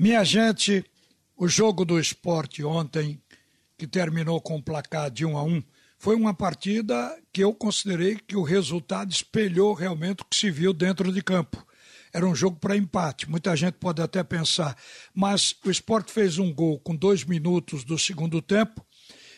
Minha gente, o jogo do esporte ontem, que terminou com o placar de 1 a 1, foi uma partida que eu considerei que o resultado espelhou realmente o que se viu dentro de campo. Era um jogo para empate. Muita gente pode até pensar, mas o esporte fez um gol com dois minutos do segundo tempo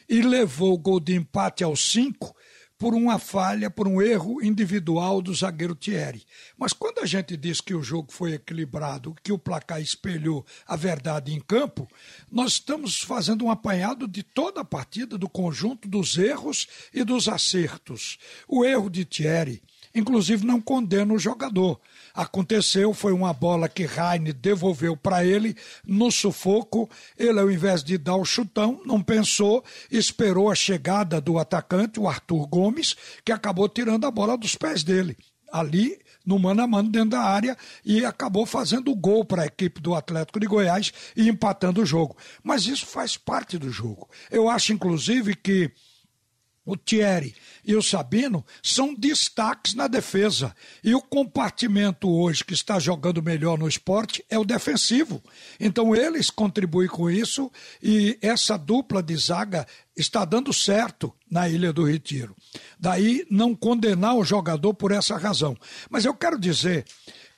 e levou o gol de empate aos cinco por uma falha, por um erro individual do zagueiro Thierry. Mas quando a gente diz que o jogo foi equilibrado, que o placar espelhou a verdade em campo, nós estamos fazendo um apanhado de toda a partida, do conjunto dos erros e dos acertos. O erro de Thierry inclusive não condena o jogador. Aconteceu, foi uma bola que Raine devolveu para ele no sufoco. Ele, ao invés de dar o chutão, não pensou, esperou a chegada do atacante, o Arthur Gomes, que acabou tirando a bola dos pés dele. Ali, no mano a mano dentro da área e acabou fazendo o gol para a equipe do Atlético de Goiás e empatando o jogo. Mas isso faz parte do jogo. Eu acho, inclusive, que o Thierry e o Sabino são destaques na defesa. E o compartimento hoje que está jogando melhor no esporte é o defensivo. Então eles contribuem com isso e essa dupla de zaga está dando certo na Ilha do Retiro. Daí não condenar o jogador por essa razão. Mas eu quero dizer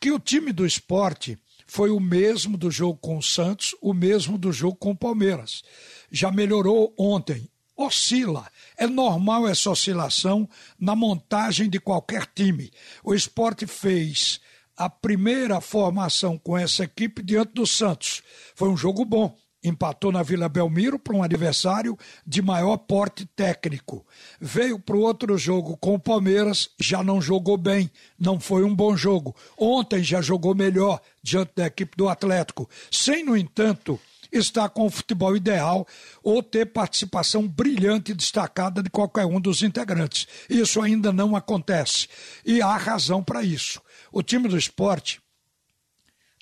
que o time do esporte foi o mesmo do jogo com o Santos, o mesmo do jogo com o Palmeiras. Já melhorou ontem oscila. É normal essa oscilação na montagem de qualquer time. O esporte fez a primeira formação com essa equipe diante do Santos. Foi um jogo bom. Empatou na Vila Belmiro para um adversário de maior porte técnico. Veio para o outro jogo com o Palmeiras, já não jogou bem, não foi um bom jogo. Ontem já jogou melhor diante da equipe do Atlético. Sem, no entanto, estar com o futebol ideal ou ter participação brilhante e destacada de qualquer um dos integrantes. Isso ainda não acontece. E há razão para isso. O time do esporte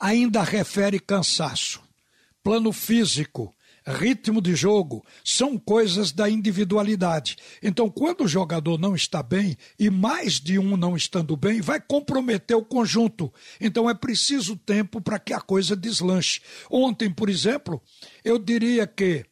ainda refere cansaço, plano físico, ritmo de jogo, são coisas da individualidade. Então, quando o jogador não está bem, e mais de um não estando bem, vai comprometer o conjunto. Então, é preciso tempo para que a coisa deslanche. Ontem, por exemplo, eu diria que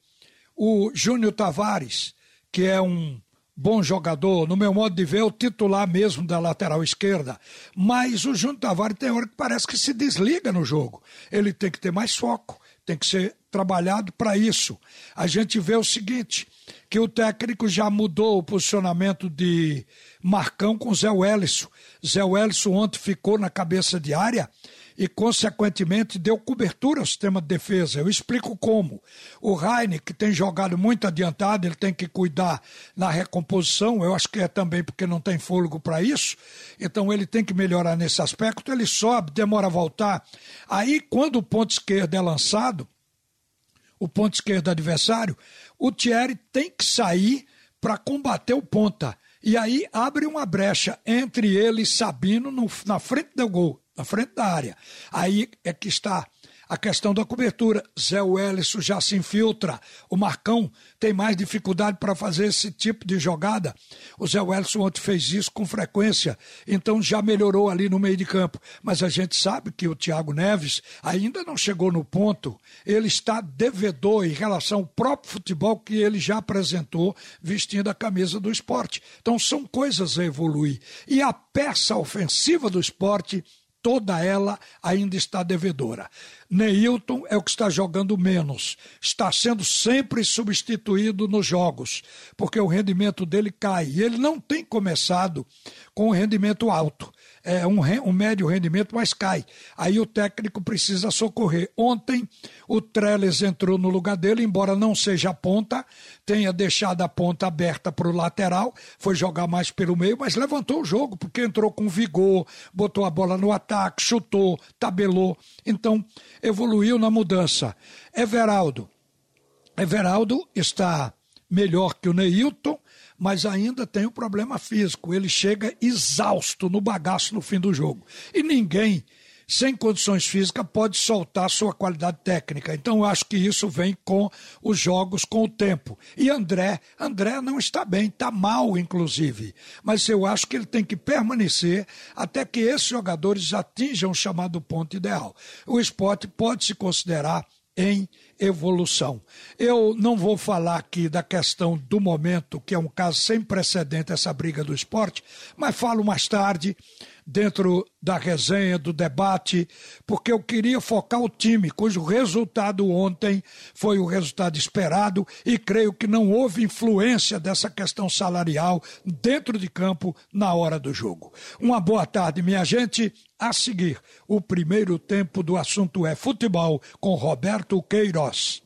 o Júnior Tavares, que é um bom jogador, no meu modo de ver, o titular mesmo da lateral esquerda. Mas o Júnior Tavares tem hora que parece que se desliga no jogo. Ele tem que ter mais foco, tem que ser trabalhado para isso. A gente vê o seguinte, que o técnico já mudou o posicionamento de Marcão com Zé Wellison. Zé Wellison ontem ficou na cabeça de área e, consequentemente, deu cobertura ao sistema de defesa. Eu explico como. O Raine, que tem jogado muito adiantado, ele tem que cuidar na recomposição, eu acho que é também porque não tem fôlego para isso, então ele tem que melhorar nesse aspecto, ele sobe, demora a voltar. Aí, quando o ponto esquerdo é lançado, o ponto esquerdo do adversário, o Thierry tem que sair para combater o ponta. E aí abre uma brecha entre ele e Sabino no, na frente do gol, na frente da área. Aí é que está a questão da cobertura. Zé Wellison já se infiltra. O Marcão tem mais dificuldade para fazer esse tipo de jogada. O Zé Wellison ontem fez isso com frequência, então já melhorou ali no meio de campo. Mas a gente sabe que o Thiago Neves ainda não chegou no ponto. Ele está devedor em relação ao próprio futebol que ele já apresentou vestindo a camisa do esporte. Então são coisas a evoluir. E a peça ofensiva do esporte toda ela ainda está devedora. Neilton é o que está jogando menos, está sendo sempre substituído nos jogos, porque o rendimento dele cai. E ele não tem começado com um rendimento alto é, um, um médio rendimento, mas cai. Aí o técnico precisa socorrer. Ontem o Trellis entrou no lugar dele, embora não seja ponta, tenha deixado a ponta aberta para o lateral, foi jogar mais pelo meio, mas levantou o jogo, porque entrou com vigor, botou a bola no ataque, chutou, tabelou. Então, evoluiu na mudança. Everaldo. Everaldo está melhor que o Neilton, mas ainda tem o problema físico. Ele chega exausto no bagaço no fim do jogo. E ninguém sem condições físicas, pode soltar sua qualidade técnica. Então, eu acho que isso vem com os jogos, com o tempo. E André, André não está bem, está mal, inclusive. Mas eu acho que ele tem que permanecer até que esses jogadores atinjam o chamado ponto ideal. O esporte pode se considerar em evolução. Eu não vou falar aqui da questão do momento, que é um caso sem precedente, essa briga do esporte, mas falo mais tarde, dentro da resenha, do debate, porque eu queria focar o time, cujo resultado ontem foi o resultado esperado e creio que não houve influência dessa questão salarial dentro de campo na hora do jogo. Uma boa tarde, minha gente. A seguir, o primeiro tempo do assunto é futebol com Roberto Queiroz.